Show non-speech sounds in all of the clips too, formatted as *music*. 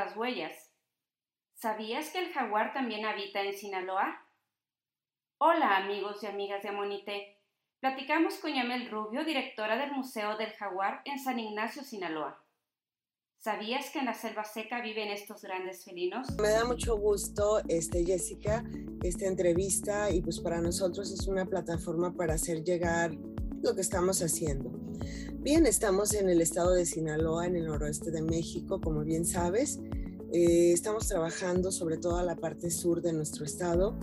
las huellas. ¿Sabías que el jaguar también habita en Sinaloa? Hola amigos y amigas de Amonite. Platicamos con Yamel Rubio, directora del Museo del Jaguar en San Ignacio, Sinaloa. ¿Sabías que en la selva seca viven estos grandes felinos? Me da mucho gusto, este, Jessica, esta entrevista y pues para nosotros es una plataforma para hacer llegar lo que estamos haciendo. Bien, estamos en el estado de Sinaloa, en el noroeste de México, como bien sabes. Eh, estamos trabajando sobre todo la parte sur de nuestro estado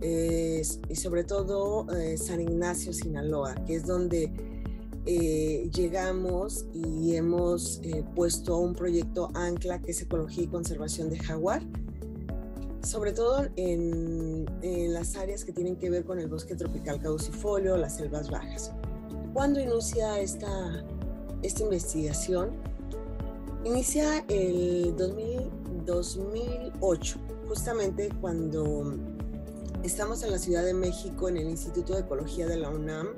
eh, y sobre todo eh, San Ignacio, Sinaloa, que es donde eh, llegamos y hemos eh, puesto un proyecto ancla que es Ecología y Conservación de Jaguar, sobre todo en, en, las áreas que tienen que ver con el bosque tropical caducifolio, las selvas bajas. ¿Cuándo inicia esta, esta investigación? Inicia el 2000, 2008, justamente cuando estamos en la Ciudad de México en el Instituto de Ecología de la UNAM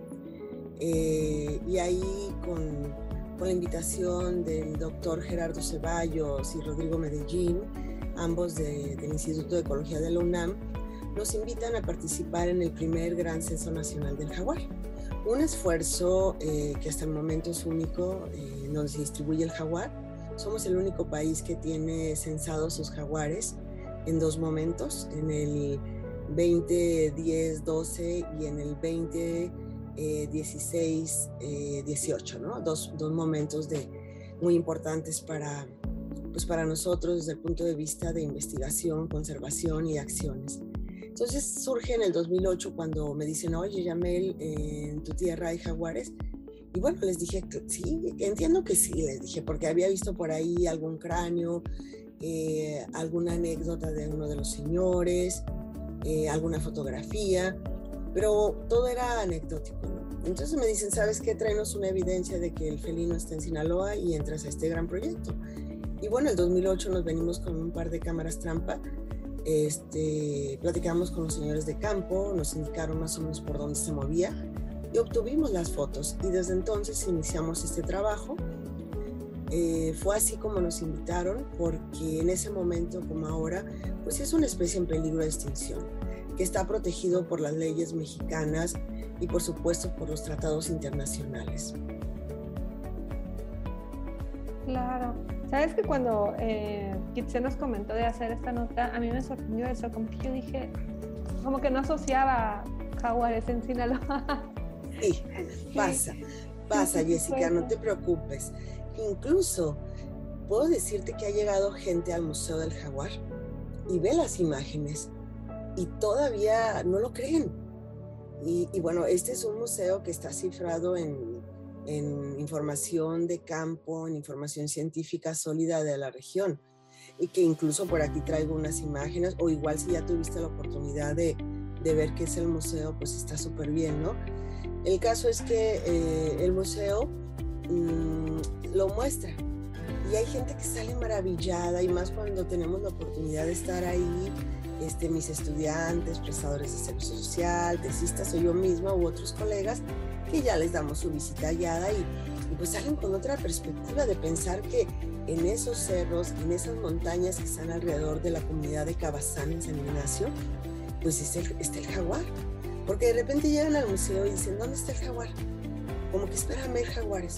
eh, y ahí con, con, la invitación del doctor Gerardo Ceballos y Rodrigo Medellín, ambos de, del Instituto de Ecología de la UNAM, nos invitan a participar en el primer Gran Censo Nacional del Jaguar. Un esfuerzo eh, que hasta el momento es único, eh, se distribuye el jaguar. Somos el único país que tiene censados sus jaguares en dos momentos, en el 2010-12 y en el 20 16, eh, 18, eh, ¿no? Dos, dos, momentos de, muy importantes para, pues para nosotros desde el punto de vista de investigación, conservación y acciones. Entonces surge en el 2008 cuando me dicen, oye, Yamel, en tu tierra hay jaguares. Y bueno, les dije, sí, entiendo que sí, les dije, porque había visto por ahí algún cráneo, eh, alguna anécdota de uno de los señores, alguna fotografía, pero todo era anecdótico. ¿no? Entonces me dicen, ¿sabes qué? Traenos una evidencia de que el felino está en Sinaloa y entras a este gran proyecto. Y bueno, en el 2008 nos venimos con un par de cámaras trampa, este, platicamos con los señores de campo, nos indicaron más o menos por dónde se movía y obtuvimos las fotos. Y desde entonces iniciamos este trabajo. Eh, fue así como nos invitaron porque en ese momento como ahora, pues es una especie en peligro de extinción que está protegido por las leyes mexicanas y por supuesto por los tratados internacionales. Claro. Sabes que cuando eh, Kitse nos comentó de hacer esta nota, a mí me sorprendió eso, como que yo dije, como que no asociaba jaguares en Sinaloa. *laughs* Sí, pasa, pasa Jessica, no te preocupes. Incluso puedo decirte que ha llegado gente al Museo del Jaguar y ve las imágenes y todavía no lo creen. Y, bueno, este es un museo que está cifrado en, en, información de campo, en información científica sólida de la región. Y que incluso por aquí traigo unas imágenes, o igual si ya tuviste la oportunidad de, de ver qué es el museo, pues está súper bien, ¿no? El caso es que eh, el museo mmm, lo muestra. Y hay gente que sale maravillada, y más cuando tenemos la oportunidad de estar ahí este, mis estudiantes, prestadores de servicio social, tesistas o yo misma u otros colegas que ya les damos su visita guiada y, pues salen con otra perspectiva de pensar que en esos cerros, en esas montañas que están alrededor de la comunidad de Cabazán en San Ignacio, pues está el, está el jaguar. Porque de repente llegan al museo y dicen, ¿dónde está el jaguar? Como que esperan ver jaguares.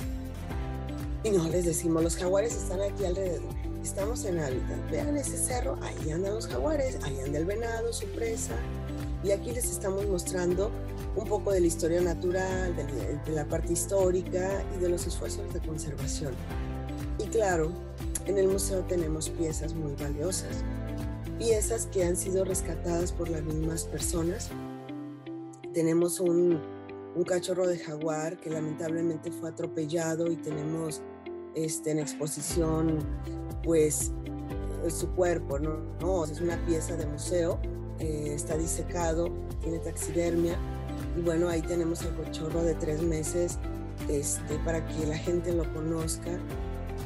Y no les decimos, los jaguares están aquí alrededor estamos en hábitat. Vean ese cerro, ahí andan los jaguares, ahí anda el venado, su presa. Y aquí les estamos mostrando un poco de la historia natural, de, de la parte histórica y de los esfuerzos de conservación. Y claro, en el museo tenemos piezas muy valiosas, piezas que han sido rescatadas por las mismas personas. Tenemos un, un cachorro de jaguar que lamentablemente fue atropellado y tenemos este, en exposición pues su cuerpo, ¿no? no es una pieza de museo, eh, está disecado, tiene taxidermia y bueno, ahí tenemos el cochorro de tres meses este, para que la gente lo conozca.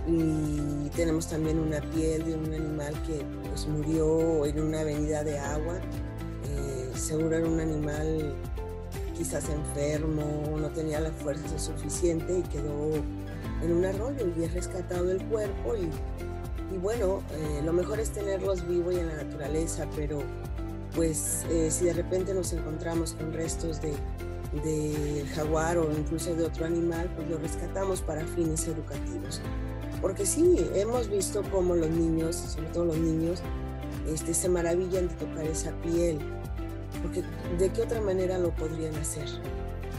Y tenemos también una piel de un animal que pues, murió en una avenida de agua, eh, seguro era un animal quizás enfermo, no tenía la fuerza suficiente y quedó en un arroyo y es rescatado el cuerpo. Y y bueno, eh, lo mejor es tenerlos vivos y en la naturaleza, pero pues eh, si de repente nos encontramos con restos de, de jaguar o incluso de otro animal, pues lo rescatamos para fines educativos. Porque sí, hemos visto cómo los niños, sobre todo los niños, este, se maravillan de tocar esa piel, porque de qué otra manera lo podrían hacer.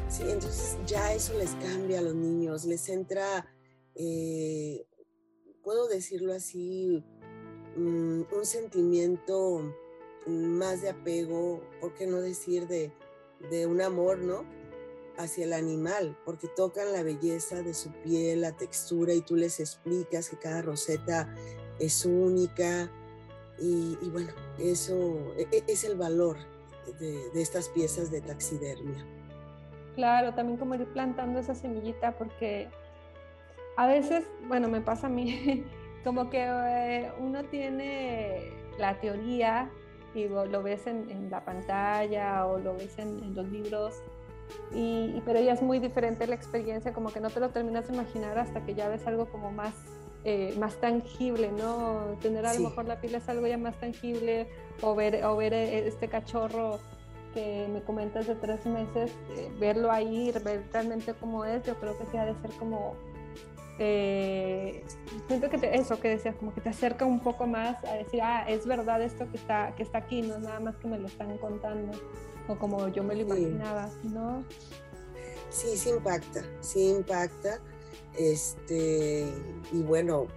Sí, entonces ya eso les cambia a los niños, les entra, eh, puedo decirlo así, mm, un sentimiento más de apego, ¿por qué no decir de, de un amor, ¿no? hacia el animal, porque tocan la belleza de su piel, la textura, y tú les explicas que cada roseta es única. Y, bueno, eso e, e, es el valor de, de, estas piezas de taxidermia. Claro, también como ir plantando esa semillita, porque a veces, bueno, me pasa a mí, *laughs* como que eh, uno tiene la teoría y lo ves en, en la pantalla o lo ves en, en los libros y, pero ya es muy diferente la experiencia, como que no te lo terminas de imaginar hasta que ya ves algo como más, eh, más tangible, ¿no? Tener a lo mejor la piel es algo ya más tangible, o ver, o ver eh, este cachorro que me comentas de tres meses, eh, verlo ahí, ver realmente cómo es, yo creo que sí ha de ser como siento que eso que decías, como que te acerca un poco más a decir, ah, es verdad esto que está, que está aquí, no es nada más que me lo están contando o como yo me lo imaginaba, ¿no? Sí, sí impacta, sí impacta. Este, y bueno,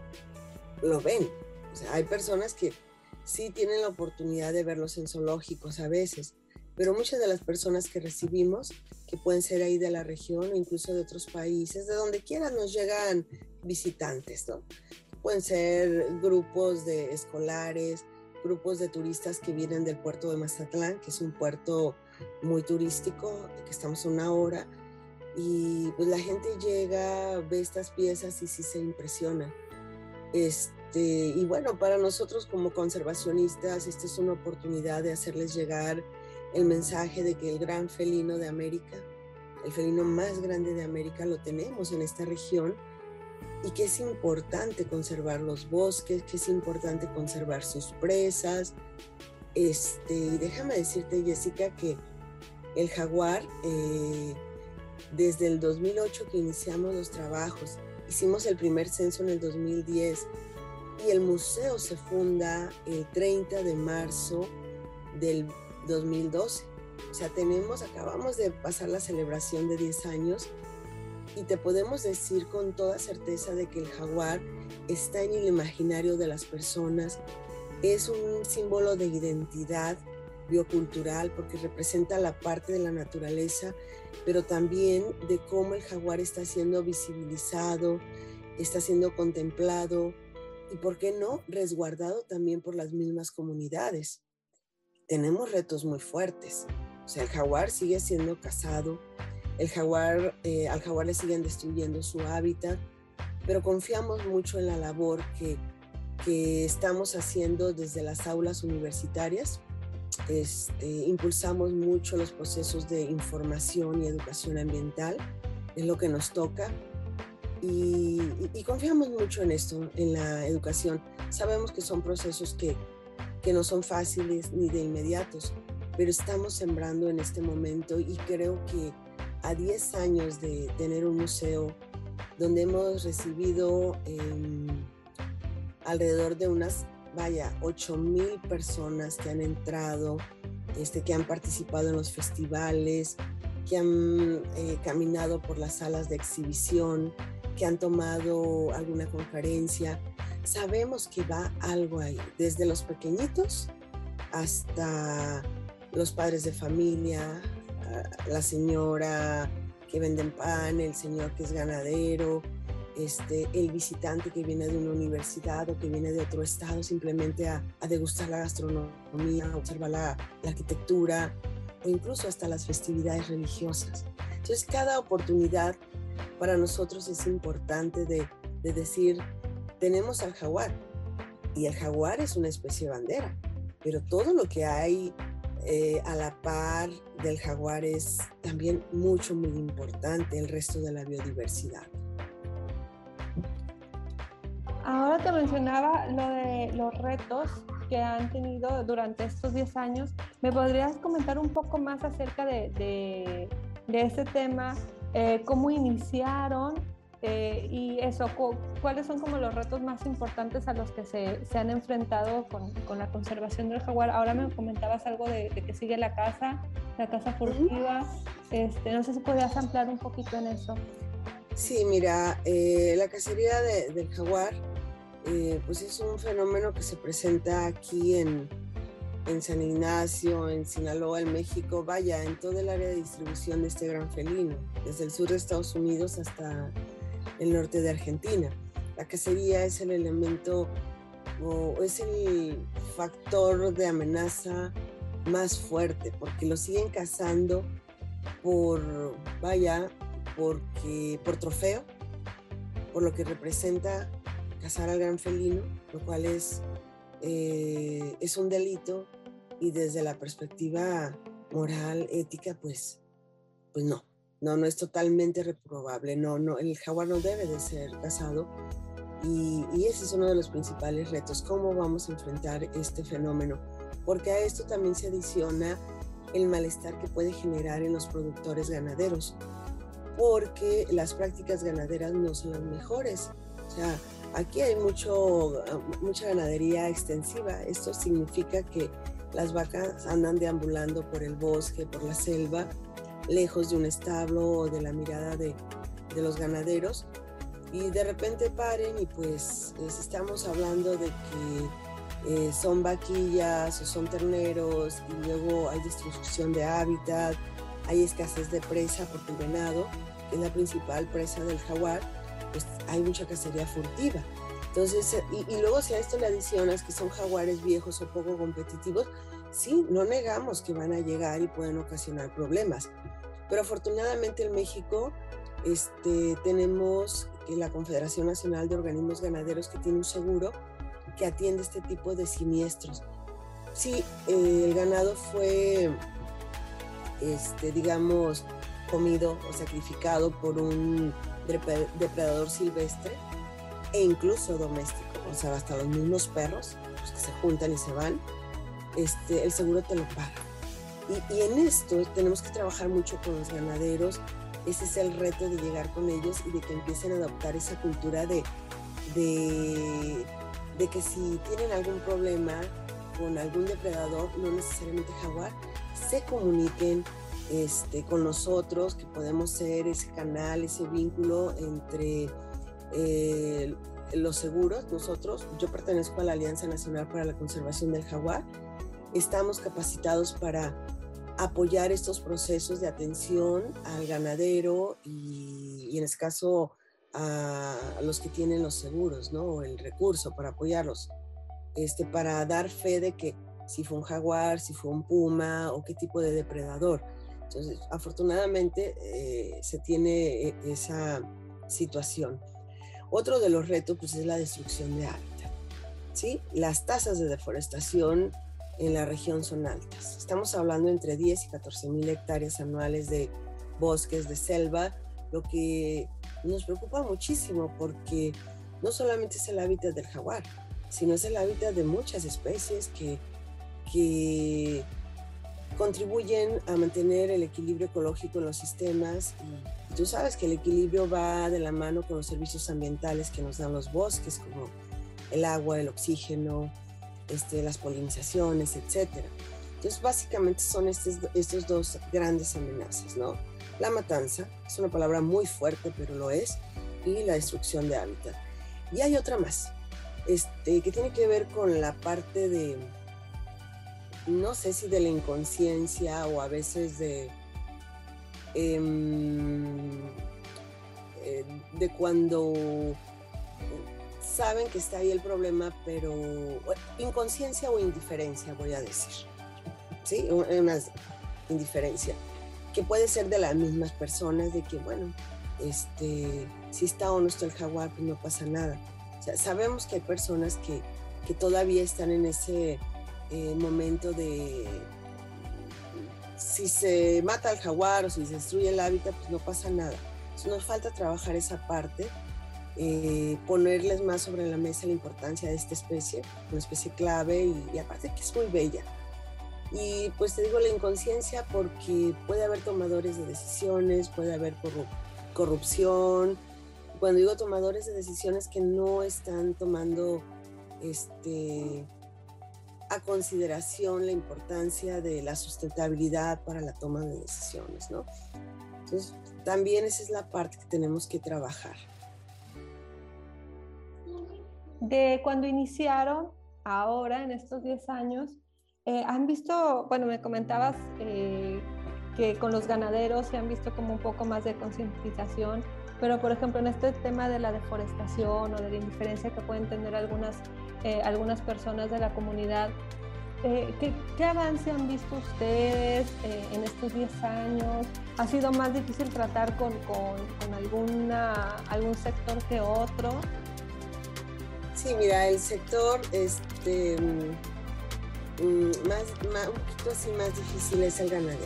lo ven. O sea, hay personas que sí tienen la oportunidad de verlos en zoológicos a veces, pero muchas de las personas que recibimos, que pueden ser ahí de la región o incluso de otros países, de donde quiera nos llegan visitantes, ¿no? Pueden ser grupos de escolares, grupos de turistas que vienen del puerto de Mazatlán, que es un puerto muy turístico, que estamos a una hora, y pues la gente llega, ve estas piezas y sí se impresiona. Este, y bueno, para nosotros como conservacionistas, esta es una oportunidad de hacerles llegar el mensaje de que el gran felino de América, el felino más grande de América, lo tenemos en esta región y que es importante conservar los bosques, que es importante conservar sus presas. Este, y déjame decirte, Jessica, que el jaguar, eh, desde el 2008 que iniciamos los trabajos, hicimos el primer censo en el 2010 y el museo se funda el 30 de marzo del 2012. O sea, tenemos, acabamos de pasar la celebración de 10 años y te podemos decir con toda certeza de que el jaguar está en el imaginario de las personas, es un símbolo de identidad biocultural porque representa la parte de la naturaleza, pero también de cómo el jaguar está siendo visibilizado, está siendo contemplado y, ¿por qué no?, resguardado también por las mismas comunidades. Tenemos retos muy fuertes. O sea, el jaguar sigue siendo cazado, el jaguar, eh, al jaguar le siguen destruyendo su hábitat, pero confiamos mucho en la labor que, que estamos haciendo desde las aulas universitarias. Este, impulsamos mucho los procesos de información y educación ambiental, es lo que nos toca. Y, y, confiamos mucho en esto, en la educación. Sabemos que son procesos que, que no son fáciles ni de inmediatos, pero estamos sembrando en este momento y creo que a 10 años de tener un museo donde hemos recibido em, alrededor de unas, vaya, 8 mil personas que han entrado, este, que han participado en los festivales, que han eh, caminado por las salas de exhibición, que han tomado alguna conferencia. Sabemos que va algo ahí, desde los pequeñitos hasta los padres de familia, la señora que vende pan, el señor que es ganadero, este, el visitante que viene de una universidad o que viene de otro estado simplemente a, degustar la gastronomía, a observar la, arquitectura o incluso hasta las festividades religiosas. Entonces, cada oportunidad para nosotros es importante de, de decir, tenemos al jaguar y el jaguar es una especie bandera, pero todo lo que hay eh, a la par del jaguar es también mucho, muy importante el resto de la biodiversidad. ahora te mencionaba lo de los retos que han tenido durante estos 10 años. ¿Me podrías comentar un poco más acerca de, de, de ese tema? Eh, ¿Cómo iniciaron? Eh, y eso, ¿cuáles son como los retos más importantes a los que se, se han enfrentado con, con, la conservación del jaguar? Ahora me comentabas algo de, que sigue la casa, la casa furtiva. Este, no sé si podías ampliar un poquito en eso. Sí, mira, eh, la cacería del jaguar, eh, pues es un fenómeno que se presenta aquí en, en San Ignacio, en Sinaloa, en México, vaya, en todo el área de distribución de este gran felino, desde el sur de Estados Unidos hasta el norte de Argentina. La cacería es el elemento o es el factor de amenaza más fuerte porque lo siguen cazando por, vaya, porque, por trofeo, por lo que representa cazar al gran felino, lo cual es, eh, es un delito y desde la perspectiva moral, ética, pues, pues no. No, no es totalmente reprobable. No, no, el jaguar no debe de ser cazado. Y, ese es uno de los principales retos, cómo vamos a enfrentar este fenómeno. Porque a esto también se adiciona el malestar que puede generar en los productores ganaderos. Porque las prácticas ganaderas no son mejores. O sea, aquí hay mucho, mucha ganadería extensiva. Esto significa que las vacas andan deambulando por el bosque, por la selva, lejos de un establo o de la mirada de, los ganaderos y de repente paren y pues estamos hablando de que eh, son vaquillas o son terneros y luego hay destrucción de hábitat, hay escasez de presa porque el venado, que es la principal presa del jaguar, pues hay mucha cacería furtiva. Entonces, y, y luego si a esto le adicionas que son jaguares viejos o poco competitivos, sí, no negamos que van a llegar y pueden ocasionar problemas. Pero afortunadamente en México este, tenemos la Confederación Nacional de Organismos Ganaderos que tiene un seguro que atiende este tipo de siniestros. Si eh, el ganado fue, este, digamos, comido o sacrificado por un depredador silvestre e incluso doméstico, o sea, hasta los mismos perros, los que se juntan y se van, este, el seguro te lo paga. Y, en esto tenemos que trabajar mucho con los ganaderos. Ese es el reto de llegar con ellos y de que empiecen a adoptar esa cultura de, de, de que si tienen algún problema con algún depredador, no necesariamente jaguar, se comuniquen este, con nosotros, que podemos ser ese canal, ese vínculo entre eh, los seguros. Nosotros, yo pertenezco a la Alianza Nacional para la Conservación del Jaguar, estamos capacitados para apoyar estos procesos de atención al ganadero y, en este caso a, los que tienen los seguros, ¿no? el recurso para apoyarlos, este, para dar fe de que si fue un jaguar, si fue un puma o qué tipo de depredador. Entonces, afortunadamente eh, se tiene eh, esa situación. Otro de los retos pues, es la destrucción de hábitat. ¿sí? Las tasas de deforestación en la región son altas. Estamos hablando entre 10 y 14 mil hectáreas anuales de bosques, de selva, lo que nos preocupa muchísimo porque no solamente es el hábitat del jaguar, sino es el hábitat de muchas especies que, que contribuyen a mantener el equilibrio ecológico en los sistemas. Y tú sabes que el equilibrio va de la mano con los servicios ambientales que nos dan los bosques, como el agua, el oxígeno, este, las polinizaciones, etc. Entonces, básicamente son estos, estos dos grandes amenazas, ¿no? La matanza, es una palabra muy fuerte, pero lo es, y la destrucción de hábitat. Y hay otra más, este, que tiene que ver con la parte de, no sé si de la inconsciencia o a veces de, em, eh, de cuando saben que está ahí el problema, pero inconsciencia o indiferencia, voy a decir. ¿Sí? Una indiferencia, que puede ser de las mismas personas, de que, bueno, este, si está o no está el jaguar, pues no pasa nada. O sea, sabemos que hay personas que, que todavía están en ese eh, momento de si se mata al jaguar o si se destruye el hábitat, pues no pasa nada. Entonces nos falta trabajar esa parte eh, ponerles más sobre la mesa la importancia de esta especie, una especie clave y, y aparte que es muy bella. Y pues te digo la inconsciencia porque puede haber tomadores de decisiones, puede haber corrupción. Cuando digo tomadores de decisiones que no están tomando este, a consideración la importancia de la sustentabilidad para la toma de decisiones, ¿no? Entonces, también esa es la parte que tenemos que trabajar. De cuando iniciaron, ahora, en estos 10 años, eh, ¿han visto, bueno, me comentabas eh, que con los ganaderos se han visto como un poco más de concientización, pero por ejemplo en este tema de la deforestación o de la indiferencia que pueden tener algunas, eh, algunas personas de la comunidad, ¿qué, ¿qué, avance han visto ustedes en estos 10 años? ¿Ha sido más difícil tratar con, con, con alguna, algún sector que otro? Sí, mira, el sector este, mm, mm, más, un poquito así más difícil es el ganadero.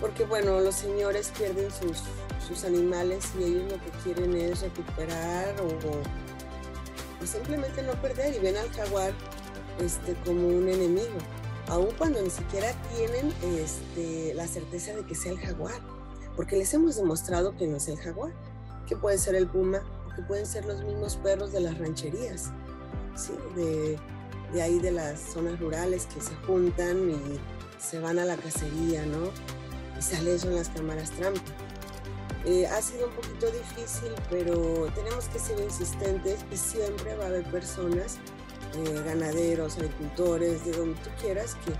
Porque bueno, los señores pierden sus, sus animales y ellos lo que quieren es recuperar o, simplemente no perder y ven al jaguar este, como un enemigo, aun cuando ni siquiera tienen este, la certeza de que sea el jaguar, porque les hemos demostrado que no es el jaguar, que puede ser el puma, que pueden ser los mismos perros de las rancherías, ¿sí? de, de ahí de las zonas rurales que se juntan y se van a la cacería, ¿no? Y sale eso en las cámaras trampa. Eh, ha sido un poquito difícil, pero tenemos que ser insistentes y siempre va a haber personas, eh, ganaderos, agricultores, de donde tú quieras, que,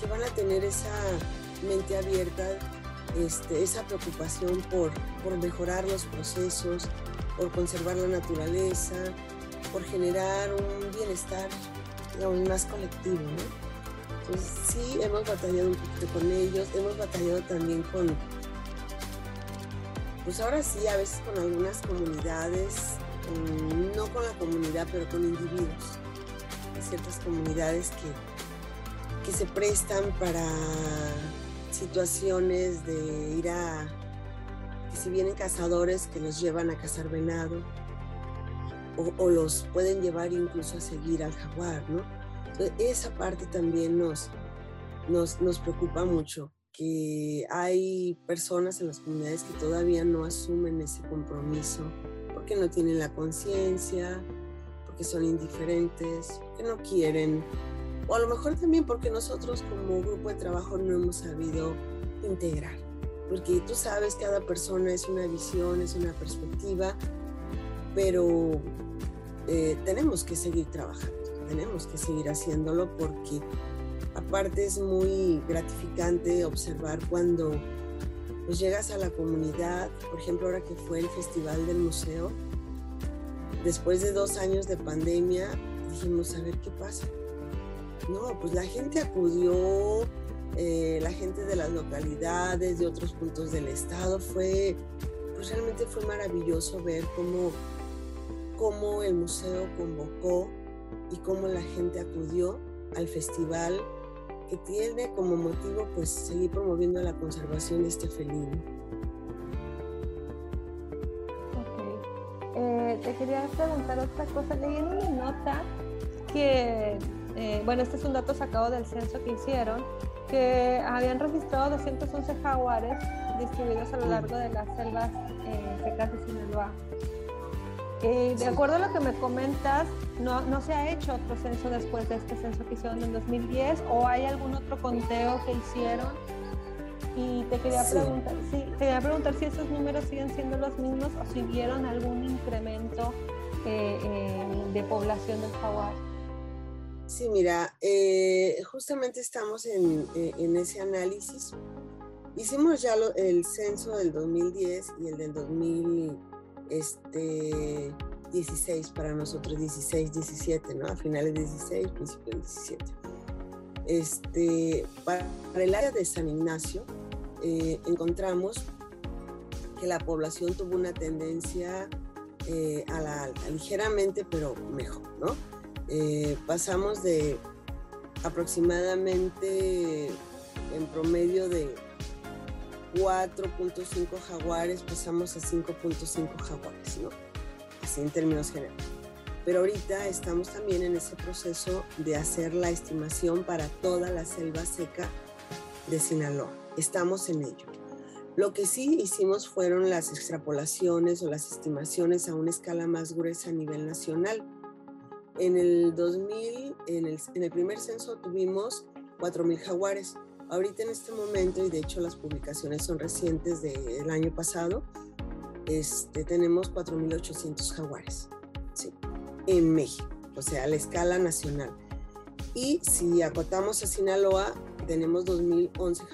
que van a tener esa mente abierta, este, esa preocupación por, por mejorar los procesos, por conservar la naturaleza, por generar un bienestar aún más colectivo, ¿no? Sí, hemos batallado un poquito con ellos, hemos batallado también con, pues ahora sí, a veces con algunas comunidades, mm, no con la comunidad, pero con individuos. Hay ciertas comunidades que, que se prestan para situaciones de ir a si vienen cazadores que los llevan a cazar venado o, los pueden llevar incluso a seguir al jaguar, ¿no? Esa parte también nos, nos, nos preocupa mucho, que hay personas en las comunidades que todavía no asumen ese compromiso porque no tienen la conciencia, porque son indiferentes, porque no quieren, o a lo mejor también porque nosotros como grupo de trabajo no hemos sabido integrar porque tú sabes, cada persona es una visión, es una perspectiva, pero eh, tenemos que seguir trabajando, tenemos que seguir haciéndolo porque aparte es muy gratificante observar cuando pues, llegas a la comunidad, por ejemplo ahora que fue el Festival del Museo, después de dos años de pandemia, dijimos, a ver qué pasa. No, pues la gente acudió, eh, la gente de las localidades, de otros puntos del estado. Fue, pues realmente fue maravilloso ver cómo, cómo el museo convocó y cómo la gente acudió al festival que tiene como motivo pues seguir promoviendo la conservación de este felino. Eh, te quería preguntar otra cosa. Leí en una nota que, eh, bueno, este es un dato sacado del censo que hicieron, que habían registrado 211 jaguares distribuidos a lo largo de las selvas eh, secas de Sinaloa. Eh, de acuerdo a lo que me comentas, no, no, se ha hecho otro censo después de este censo que hicieron en 2010 o hay algún otro conteo que hicieron. Y te quería, preguntar, sí, te quería preguntar si esos números siguen siendo los mismos o si vieron algún incremento eh, de población del jaguar. Sí, mira, eh, justamente estamos en, eh, en, ese análisis. Hicimos ya el censo del 2010 y el del 2016 este, para nosotros, 16, 17, ¿no? A finales 16, principios 17. Este, para el área de San Ignacio, eh, encontramos que la población tuvo una tendencia a la alta, ligeramente, pero mejor, ¿no? Eh, pasamos de aproximadamente en promedio de 4.5 jaguares, pasamos a 5.5 jaguares, ¿no? así en términos generales. Pero ahorita estamos también en ese proceso de hacer la estimación para toda la selva seca de Sinaloa. Estamos en ello. Lo que sí hicimos fueron las extrapolaciones o las estimaciones a una escala más gruesa a nivel nacional. En el 2000, en el, en el primer censo tuvimos 4.000 jaguares. Ahorita en este momento, y de hecho las publicaciones son recientes del año pasado, este, tenemos 4.800 jaguares ¿sí? en México, o sea, a la escala nacional. Y si acotamos a Sinaloa, tenemos 2011,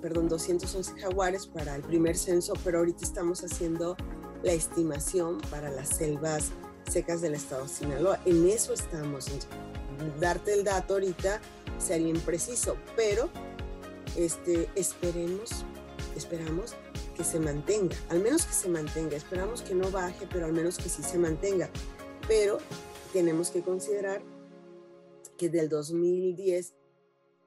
perdón, 211 jaguares para el primer censo, pero ahorita estamos haciendo la estimación para las selvas secas del estado de Sinaloa. En eso estamos. Darte el dato ahorita sería impreciso, pero este, esperemos, esperamos que se mantenga, al menos que se mantenga. Esperamos que no baje, pero al menos que sí se mantenga. Pero tenemos que considerar que del 2010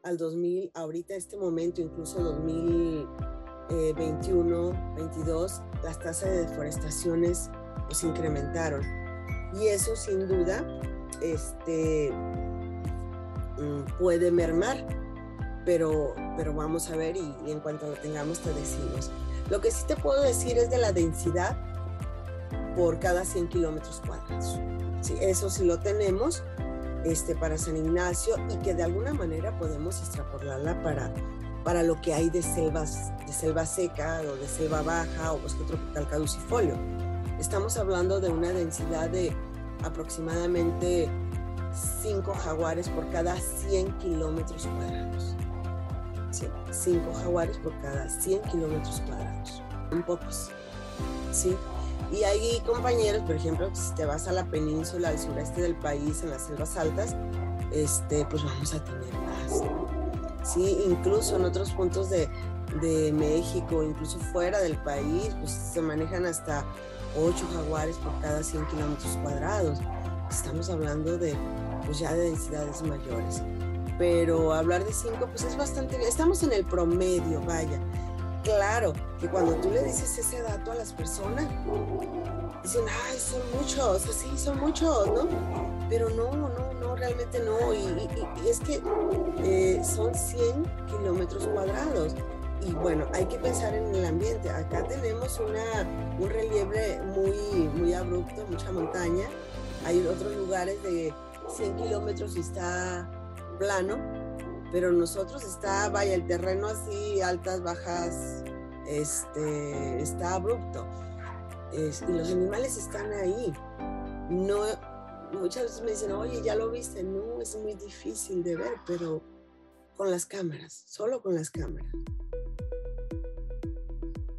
al 2000, ahorita este momento, incluso 2021, 22, las tasas de deforestaciones pues incrementaron. Y eso sin duda este, mm, puede mermar, pero, pero vamos a ver y, en cuanto lo tengamos te decimos. Lo que sí te puedo decir es de la densidad por cada 100 kilómetros cuadrados. Sí, eso sí lo tenemos este, para San Ignacio y que de alguna manera podemos extrapolarla para, para lo que hay de selvas, de selva seca o de selva baja o bosque tropical caducifolio. Estamos hablando de una densidad de aproximadamente 5 jaguares por cada 100 kilómetros cuadrados. 5 jaguares por cada 100 kilómetros cuadrados. Un pocos. ¿sí? Y hay compañeros, por ejemplo, si te vas a la península, al sureste del país, en las selvas altas, este, pues vamos a tener más. Sí, incluso en otros puntos de, de México, incluso fuera del país, pues se manejan hasta 8 jaguares por cada 100 kilómetros cuadrados. Estamos hablando de, pues ya de densidades mayores. Pero hablar de 5, pues es bastante bien. Estamos en el promedio, vaya claro que cuando tú le dices ese dato a las personas, dicen, ay, son muchos, así son muchos, ¿no? Pero no, no, no, realmente no. Y, es que eh, son 100 kilómetros cuadrados. Y bueno, hay que pensar en el ambiente. Acá tenemos una, un relieve muy, muy abrupto, mucha montaña. Hay otros lugares de 100 kilómetros y está plano pero nosotros está, vaya, el terreno así, altas, bajas, este, está abrupto. y los animales están ahí. No, muchas veces me dicen, oye, ya lo viste. No, es muy difícil de ver, pero con las cámaras, solo con las cámaras.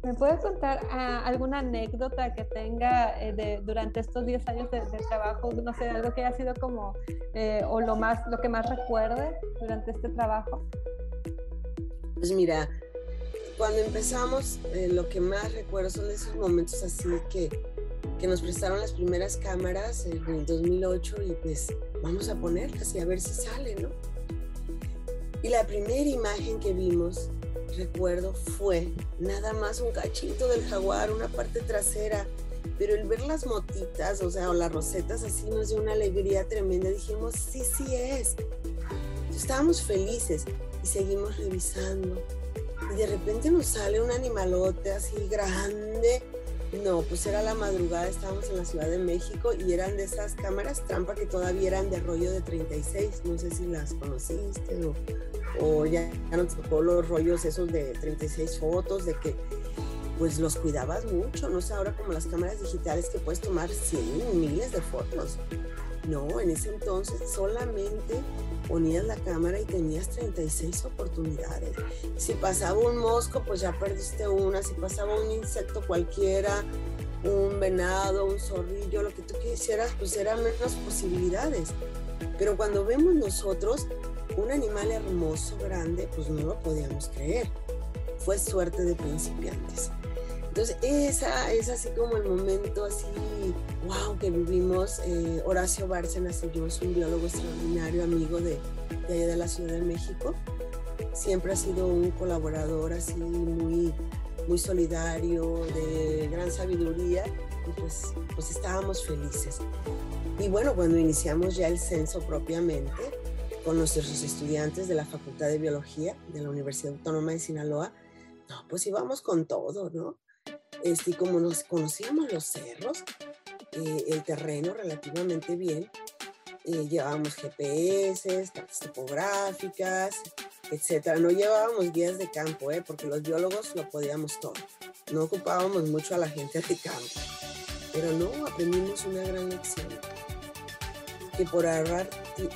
¿Me puedes contar ah, alguna anécdota que tenga eh, de, durante estos 10 años de, trabajo? No sé, algo que haya sido como, eh, o lo, más, lo que más recuerde durante este trabajo. Pues mira, cuando empezamos, eh, lo que más recuerdo son esos momentos así que, que nos prestaron las primeras cámaras en el 2008 y pues vamos a ponerlas y a ver si sale, ¿no? Y la primera imagen que vimos recuerdo fue nada más un cachito del jaguar, una parte trasera, pero el ver las motitas, o sea, o las rosetas así nos dio una alegría tremenda. Dijimos, sí, sí es. Estábamos felices y seguimos revisando. Y de repente nos sale un animalote así grande. No, pues era la madrugada, estábamos en la Ciudad de México y eran de esas cámaras trampa que todavía eran de rollo de 36. No sé si las conociste o, o ya, nos tocó los rollos esos de 36 fotos, de que pues los cuidabas mucho, no sé, ahora como las cámaras digitales que puedes tomar 100, miles de fotos. No, en ese entonces solamente ponías la cámara y tenías 36 oportunidades. Si pasaba un mosco, pues ya perdiste una. Si pasaba un insecto cualquiera, un venado, un zorrillo, lo que tú quisieras, pues eran menos posibilidades. Pero cuando vemos nosotros, un animal hermoso, grande, pues no lo podíamos creer. Fue suerte de principiantes. Entonces, esa es así como el momento así, wow, que vivimos. Eh, Horacio Bárcenas, yo es un biólogo extraordinario, amigo de, de allá de la Ciudad de México. Siempre ha sido un colaborador así muy, muy solidario, de gran sabiduría, y pues, pues estábamos felices. Y bueno, cuando iniciamos ya el censo propiamente, con nuestros estudiantes de la Facultad de Biología de la Universidad Autónoma de Sinaloa, no, pues íbamos con todo, ¿no? Este, y como nos conocíamos los cerros, eh, el terreno relativamente bien, eh, llevábamos GPS, cartas topográficas, etcétera. No llevábamos guías de campo, ¿eh? porque los biólogos lo podíamos todo. No ocupábamos mucho a la gente de campo. Pero no, aprendimos una gran lección. Que por ahorrar,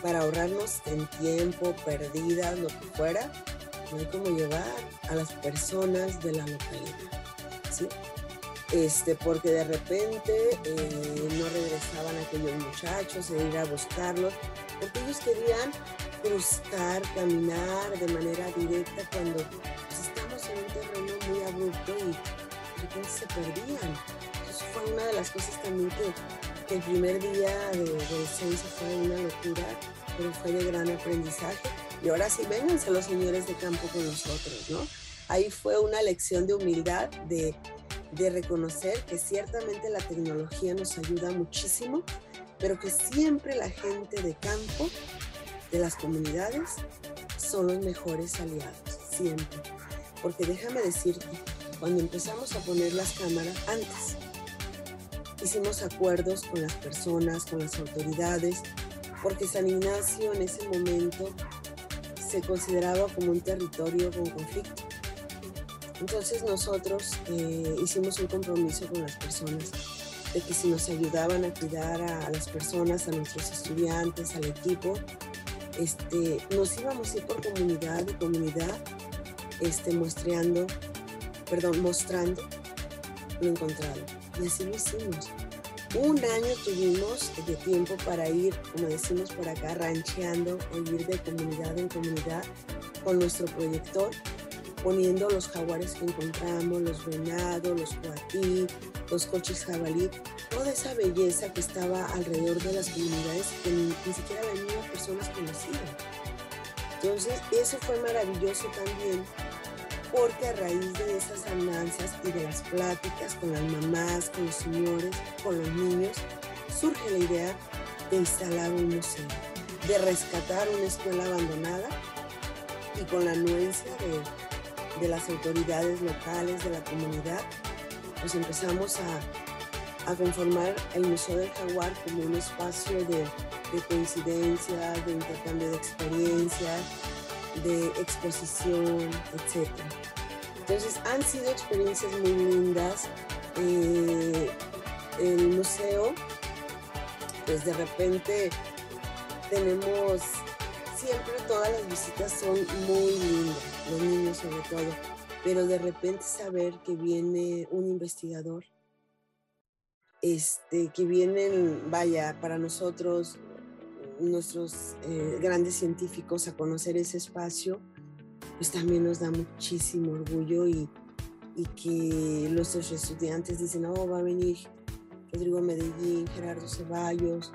para ahorrarnos en tiempo, perdidas, lo que fuera, no hay como llevar a las personas de la localidad. ¿sí? Este, porque de repente eh, no regresaban aquellos muchachos e ir a buscarlos, porque ellos querían cruzar, caminar de manera directa cuando pues, estamos en un terreno muy abrupto y de repente se perdían. Eso fue una de las cosas también que, el primer día de, censo fue una locura, pero fue de gran aprendizaje. Y ahora sí, vénganse los señores de campo con nosotros, ¿no? Ahí fue una lección de humildad, de, de reconocer que ciertamente la tecnología nos ayuda muchísimo, pero que siempre la gente de campo de las comunidades son los mejores aliados, siempre. Porque déjame decirte, cuando empezamos a poner las cámaras, antes hicimos acuerdos con las personas, con las autoridades, porque San Ignacio en ese momento se consideraba como un territorio con conflicto. Entonces nosotros eh, hicimos un compromiso con las personas de que si nos ayudaban a cuidar a, las personas, a nuestros estudiantes, al equipo, este, nos íbamos a ir por comunidad y comunidad, este, mostrando, perdón, mostrando lo encontrado. Y así lo hicimos. Un año tuvimos de tiempo para ir, como decimos por acá, rancheando o ir de comunidad en comunidad con nuestro proyector, poniendo los jaguares que encontramos, los venados, los coatí, los coches jabalí, toda esa belleza que estaba alrededor de las comunidades que ni, siquiera la mismas personas conocían. Entonces, eso fue maravilloso también, porque a raíz de esas andanzas y de las pláticas con las mamás, con los señores, con los niños, surge la idea de instalar un museo, de rescatar una escuela abandonada y con la anuencia de, las autoridades locales, de la comunidad, pues empezamos a, a, conformar el Museo del Jaguar como un espacio de, de coincidencia, de intercambio de experiencias, de exposición, etc. Entonces han sido experiencias muy lindas. Eh, el museo, pues de repente tenemos, siempre todas las visitas son muy lindas, los niños sobre todo pero de repente saber que viene un investigador, este, que vienen, vaya, para nosotros, nuestros eh, grandes científicos a conocer ese espacio, pues también nos da muchísimo orgullo y, y que nuestros estudiantes dicen, oh, va a venir Rodrigo Medellín, Gerardo Ceballos,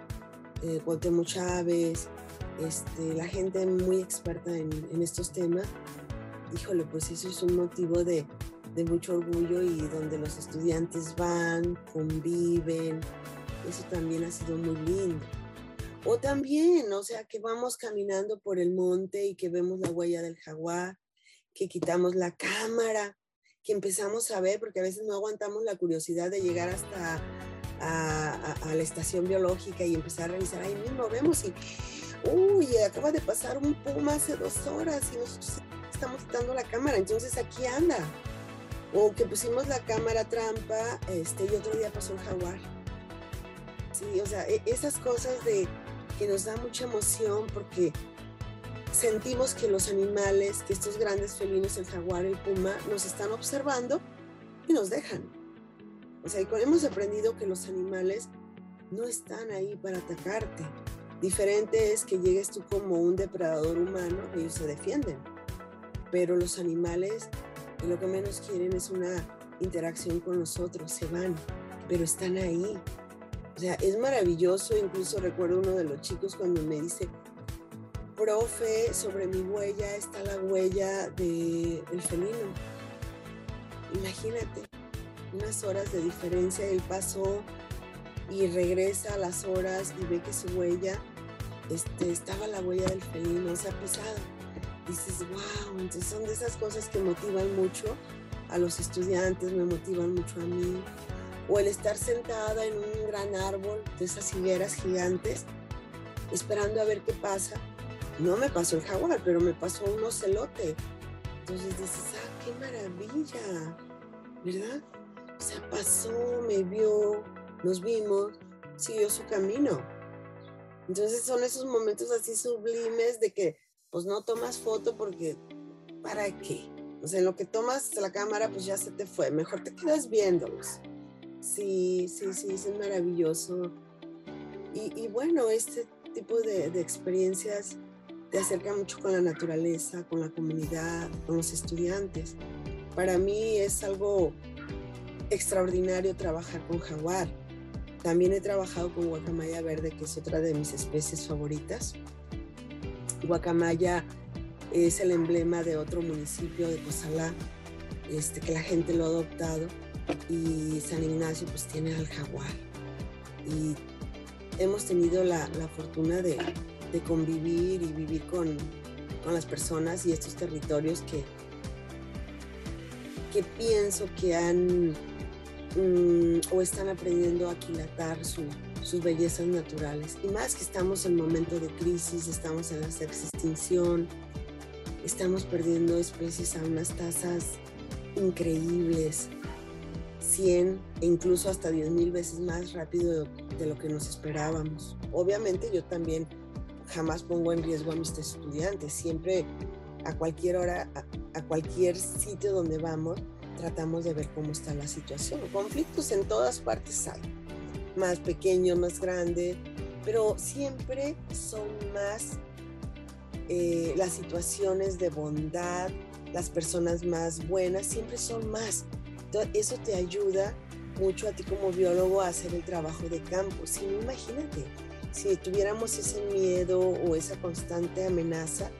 eh, Chávez, este, la gente muy experta en, en estos temas híjole, pues eso es un motivo de, mucho orgullo y donde los estudiantes van, conviven, eso también ha sido muy lindo. O también, o sea, que vamos caminando por el monte y que vemos la huella del jaguar, que quitamos la cámara, que empezamos a ver, porque a veces no aguantamos la curiosidad de llegar hasta a, la estación biológica y empezar a revisar ahí mismo, vemos y, uy, acaba de pasar un puma hace dos horas y nosotros estamos quitando la cámara, entonces aquí anda. O que pusimos la cámara trampa este, y otro día pasó un jaguar. Sí, o sea, e, esas cosas de que nos da mucha emoción porque sentimos que los animales, que estos grandes felinos, el jaguar, el puma, nos están observando y nos dejan. O sea, hemos aprendido que los animales no están ahí para atacarte. Diferente es que llegues tú como un depredador humano y ellos se defienden pero los animales lo que menos quieren es una interacción con nosotros, se van, pero están ahí. O sea, es maravilloso, incluso recuerdo uno de los chicos cuando me dice, profe, sobre mi huella está la huella del felino. imagínate, unas horas de diferencia, él pasó y regresa a las horas y ve que su huella, este, estaba la huella del felino, se ha pisado. Dices, wow, entonces son de esas cosas que motivan mucho a los estudiantes, me motivan mucho a mí. O el estar sentada en un gran árbol de esas higueras gigantes, esperando a ver qué pasa. No me pasó el jaguar, pero me pasó un ocelote. Entonces dices, ah, qué maravilla, ¿verdad? O sea, pasó, me vio, nos vimos, siguió su camino. Entonces son esos momentos así sublimes de que pues no tomas foto porque ¿para qué? O sea, en lo que tomas la cámara pues ya se te fue, mejor te quedas viéndolos. Sí, sí, sí, es maravilloso. Y, bueno, este tipo de, experiencias te acerca mucho con la naturaleza, con la comunidad, con los estudiantes. Para mí es algo extraordinario trabajar con jaguar. También he trabajado con guacamaya verde, que es otra de mis especies favoritas. Guacamaya es el emblema de otro municipio de Cozalá, este, que la gente lo ha adoptado. Y San Ignacio pues tiene al jaguar. Y hemos tenido la, la fortuna de, de convivir y vivir con, con las personas y estos territorios que, que pienso que han mm, o están aprendiendo a aquilatar sus bellezas naturales. Y más que estamos en momento de crisis, estamos en la extinción, estamos perdiendo especies a unas tasas increíbles, 100 e incluso hasta 10 mil veces más rápido de lo que nos esperábamos. Obviamente yo también jamás pongo en riesgo a mis estudiantes. Siempre a cualquier hora, a, cualquier sitio donde vamos, tratamos de ver cómo está la situación. Conflictos en todas partes hay, más pequeños, más grandes, pero siempre son más eh, las situaciones de bondad, las personas más buenas, siempre son más. Eso te ayuda mucho a ti como biólogo a hacer el trabajo de campo. Si no, imagínate, si tuviéramos ese miedo o esa constante amenaza,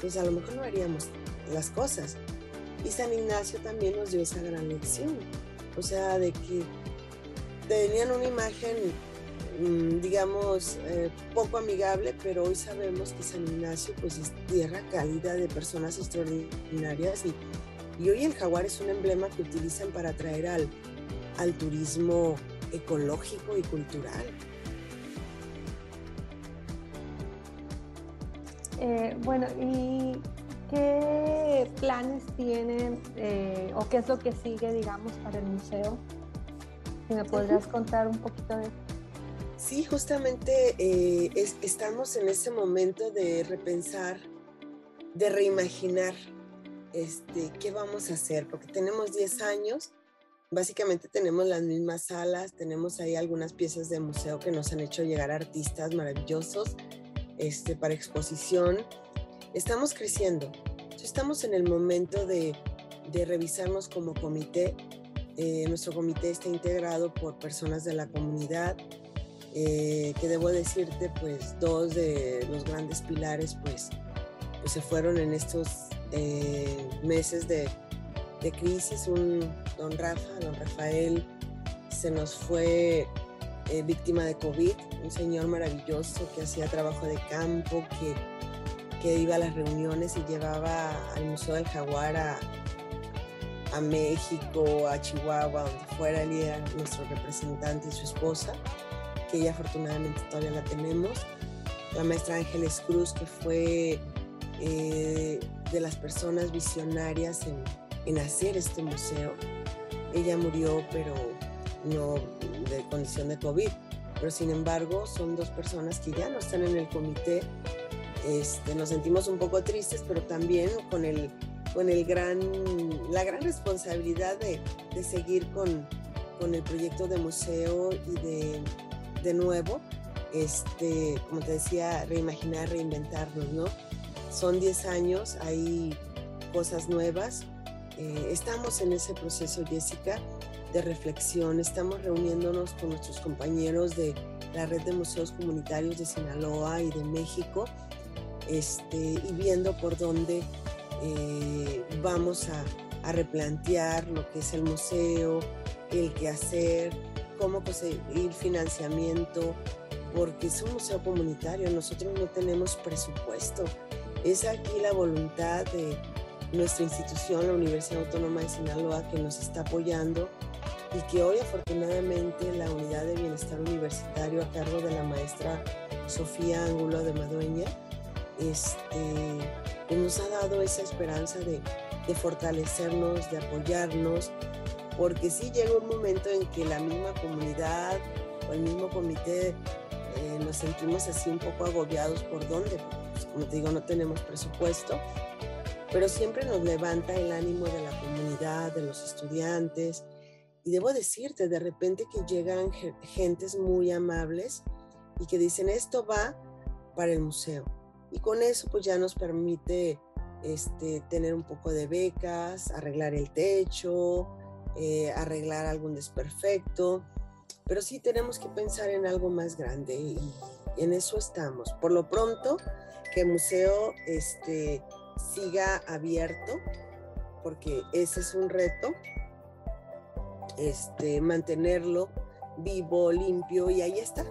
pues a lo mejor no haríamos las cosas. Y San Ignacio también nos dio esa gran lección, o sea, de que tenían una imagen, mm, digamos, eh, poco amigable, pero hoy sabemos que San Ignacio pues es tierra cálida de personas extraordinarias y, y hoy el jaguar es un emblema que utilizan para atraer al, al turismo ecológico y cultural. Eh, bueno, ¿y qué planes tienen eh, o qué es lo que sigue, digamos, para el museo? Si me podrías contar un poquito de Sí, justamente eh, estamos en ese momento de repensar, de reimaginar este, qué vamos a hacer, porque tenemos 10 años, básicamente tenemos las mismas salas, tenemos ahí algunas piezas de museo que nos han hecho llegar artistas maravillosos este, para exposición. Estamos creciendo. Estamos en el momento de, revisarnos como comité. Eh, nuestro comité está integrado por personas de la comunidad, eh, que debo decirte, pues dos de los grandes pilares, pues, pues se fueron en estos eh, meses de, de crisis. Un don Rafa, don Rafael, se nos fue eh, víctima de COVID, un señor maravilloso que hacía trabajo de campo, que, que iba a las reuniones y llevaba al Museo del Jaguar a, a México, a Chihuahua, donde fuera, él era nuestro representante y su esposa, que ella afortunadamente todavía la tenemos. La maestra Ángeles Cruz, que fue eh, de las personas visionarias en, en hacer este museo. Ella murió, pero no de condición de COVID. Pero sin embargo, son dos personas que ya no están en el comité. Este, nos sentimos un poco tristes, pero también con, el, con el gran, la gran responsabilidad de, de seguir con, con, el proyecto de museo y de, de nuevo, este, como te decía, reimaginar, reinventarnos, ¿no? Son 10 años, hay cosas nuevas. Eh, estamos en ese proceso, Jessica de reflexión. Estamos reuniéndonos con nuestros compañeros de la red de museos comunitarios de Sinaloa y de México este, y viendo por dónde eh, vamos a, a replantear lo que es el museo, el qué hacer, cómo conseguir financiamiento, porque es un museo comunitario, nosotros no tenemos presupuesto. Es aquí la voluntad de nuestra institución, la Universidad Autónoma de Sinaloa, que nos está apoyando y que hoy afortunadamente la Unidad de Bienestar Universitario a cargo de la maestra Sofía Ángulo de Madueña, este, pues nos ha dado esa esperanza de, fortalecernos, de apoyarnos, porque sí llega un momento en que la misma comunidad o el mismo comité eh, nos sentimos así un poco agobiados por dónde, pues, como te digo, no tenemos presupuesto, pero siempre nos levanta el ánimo de la comunidad, de los estudiantes. Y debo decirte, de repente que llegan gentes muy amables y que dicen, esto va para el museo. Y con eso pues ya nos permite este, tener un poco de becas, arreglar el techo, eh, arreglar algún desperfecto, pero sí tenemos que pensar en algo más grande y en eso estamos. Por lo pronto, que museo este, siga abierto, porque ese es un reto, este, mantenerlo vivo, limpio y ahí está.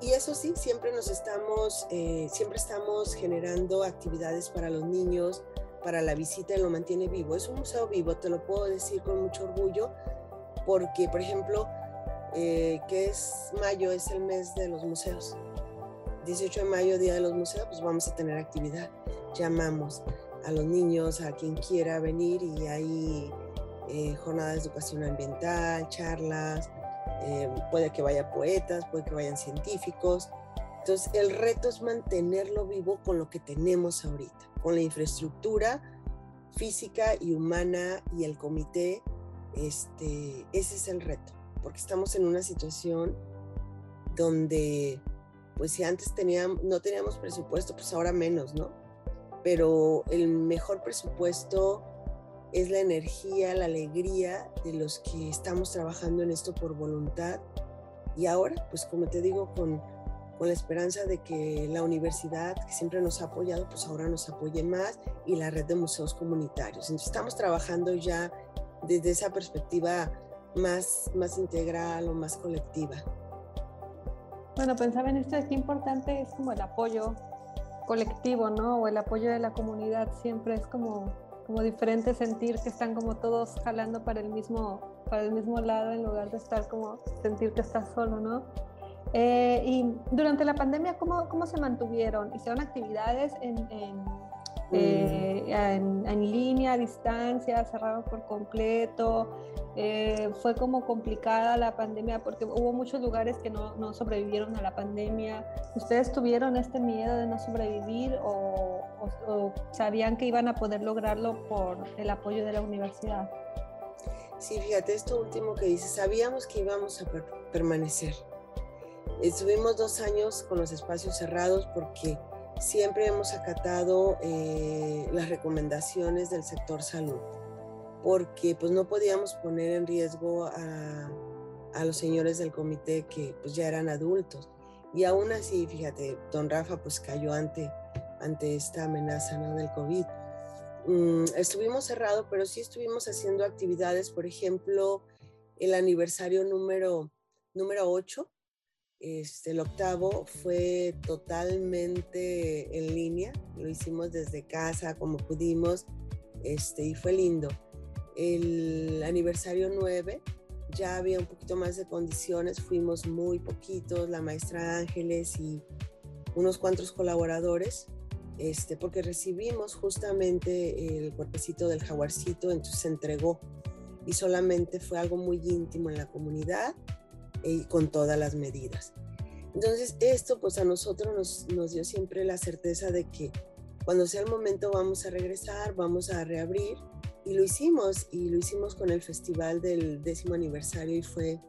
Y, eso sí, siempre nos estamos, eh, siempre estamos generando actividades para los niños, para la visita y lo mantiene vivo. Es un museo vivo, te lo puedo decir con mucho orgullo, porque, por ejemplo, eh, que es mayo, es el mes de los museos. 18 de mayo, Día de los Museos, pues vamos a tener actividad. Llamamos a los niños, a quien quiera venir y hay eh, jornadas de educación ambiental, charlas, eh, puede que vaya poetas, puede que vayan científicos. Entonces, el reto es mantenerlo vivo con lo que tenemos ahorita con la infraestructura física y humana y el comité, este, ese es el reto, porque estamos en una situación donde, pues si antes no teníamos presupuesto, pues ahora menos, ¿no? Pero el mejor presupuesto es la energía, la alegría de los que estamos trabajando en esto por voluntad. Y ahora, pues como te digo, con con la esperanza de que la universidad, que siempre nos ha apoyado, pues ahora nos apoye más y la red de museos comunitarios. Entonces estamos trabajando ya desde esa perspectiva más, más integral o más colectiva. Bueno, pensaba en esto, es que importante es como el apoyo colectivo, ¿no? O el apoyo de la comunidad, siempre es como, como diferente sentir que están como todos jalando para el mismo para el mismo lado en lugar de estar como sentir que estás solo, ¿no? Eh, y durante la pandemia, ¿cómo, cómo se mantuvieron? ¿Hicieron actividades en, en, eh, en, línea, a distancia, cerraron por completo? Eh, fue como complicada la pandemia porque hubo muchos lugares que no, no, sobrevivieron a la pandemia. ¿Ustedes tuvieron este miedo de no sobrevivir o, o sabían que iban a poder lograrlo por el apoyo de la universidad? Sí, fíjate, esto último que dices, sabíamos que íbamos a permanecer Estuvimos dos años con los espacios cerrados porque siempre hemos acatado eh, las recomendaciones del sector salud, porque pues no podíamos poner en riesgo a, a, los señores del comité que pues ya eran adultos. Y aún así, fíjate, don Rafa pues cayó ante, ante esta amenaza ¿no? del COVID. Mm, estuvimos cerrados, pero sí estuvimos haciendo actividades, por ejemplo, el aniversario número, número 8 este, el octavo fue totalmente en línea, lo hicimos desde casa como pudimos este, y fue lindo. El aniversario 9 ya había un poquito más de condiciones, fuimos muy poquitos, la maestra Ángeles y unos cuantos colaboradores, este, porque recibimos justamente el cuerpecito del jaguarcito, entonces se entregó y solamente fue algo muy íntimo en la comunidad y con todas las medidas. Entonces, esto pues a nosotros nos, nos dio siempre la certeza de que cuando sea el momento vamos a regresar, vamos a reabrir y lo hicimos y lo hicimos con el festival del décimo aniversario y fue,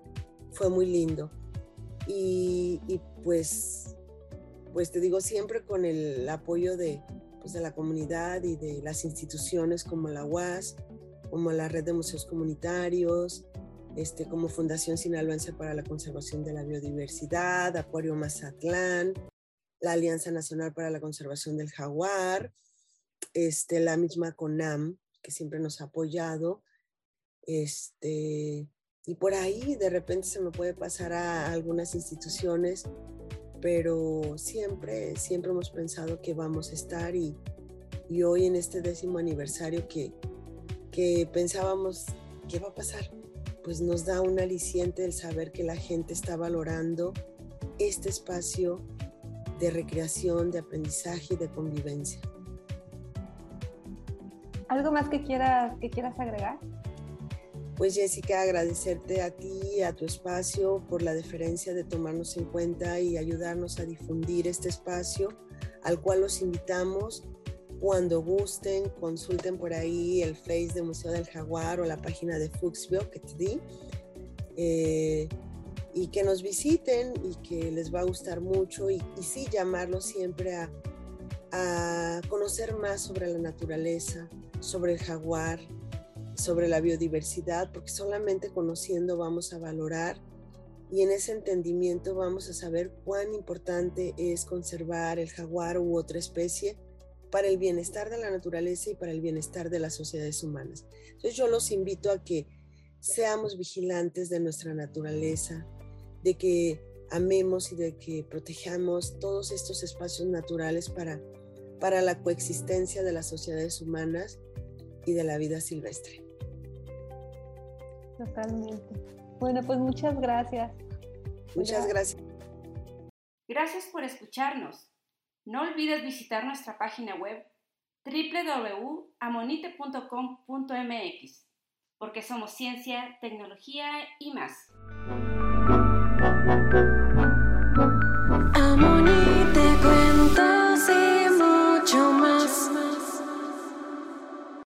fue muy lindo. Y, y pues, pues te digo siempre con el apoyo de, pues de la comunidad y de las instituciones como la UAS, como la red de museos comunitarios, este, como Fundación Sinaloense para la Conservación de la Biodiversidad, Acuario Mazatlán, la Alianza Nacional para la Conservación del Jaguar, este, la misma CONAM, que siempre nos ha apoyado. Este, y por ahí de repente se me puede pasar a algunas instituciones, pero siempre, siempre hemos pensado que vamos a estar y, hoy en este décimo aniversario que pensábamos, ¿qué va a pasar? Pues nos da un aliciente el saber que la gente está valorando este espacio de recreación, de aprendizaje y de convivencia. ¿Algo más que quieras, que quieras agregar? Pues Jessica, agradecerte a ti, a tu espacio, por la deferencia de tomarnos en cuenta y ayudarnos a difundir este espacio, al cual los invitamos cuando gusten, consulten por ahí el Face de Museo del Jaguar o la página de Fuxbio que te di. Eh, y que nos visiten y que les va a gustar mucho y, sí llamarlos siempre a, a conocer más sobre la naturaleza, sobre el jaguar, sobre la biodiversidad, porque solamente conociendo vamos a valorar y en ese entendimiento vamos a saber cuán importante es conservar el jaguar u otra especie para el bienestar de la naturaleza y para el bienestar de las sociedades humanas. Entonces yo los invito a que seamos vigilantes de nuestra naturaleza, de que amemos y de que protejamos todos estos espacios naturales para, para la coexistencia de las sociedades humanas y de la vida silvestre. Totalmente. Bueno, pues muchas gracias. Muchas gracias. Gracias por escucharnos. No olvides visitar nuestra página web www.amonite.com.mx, porque somos ciencia, tecnología y más.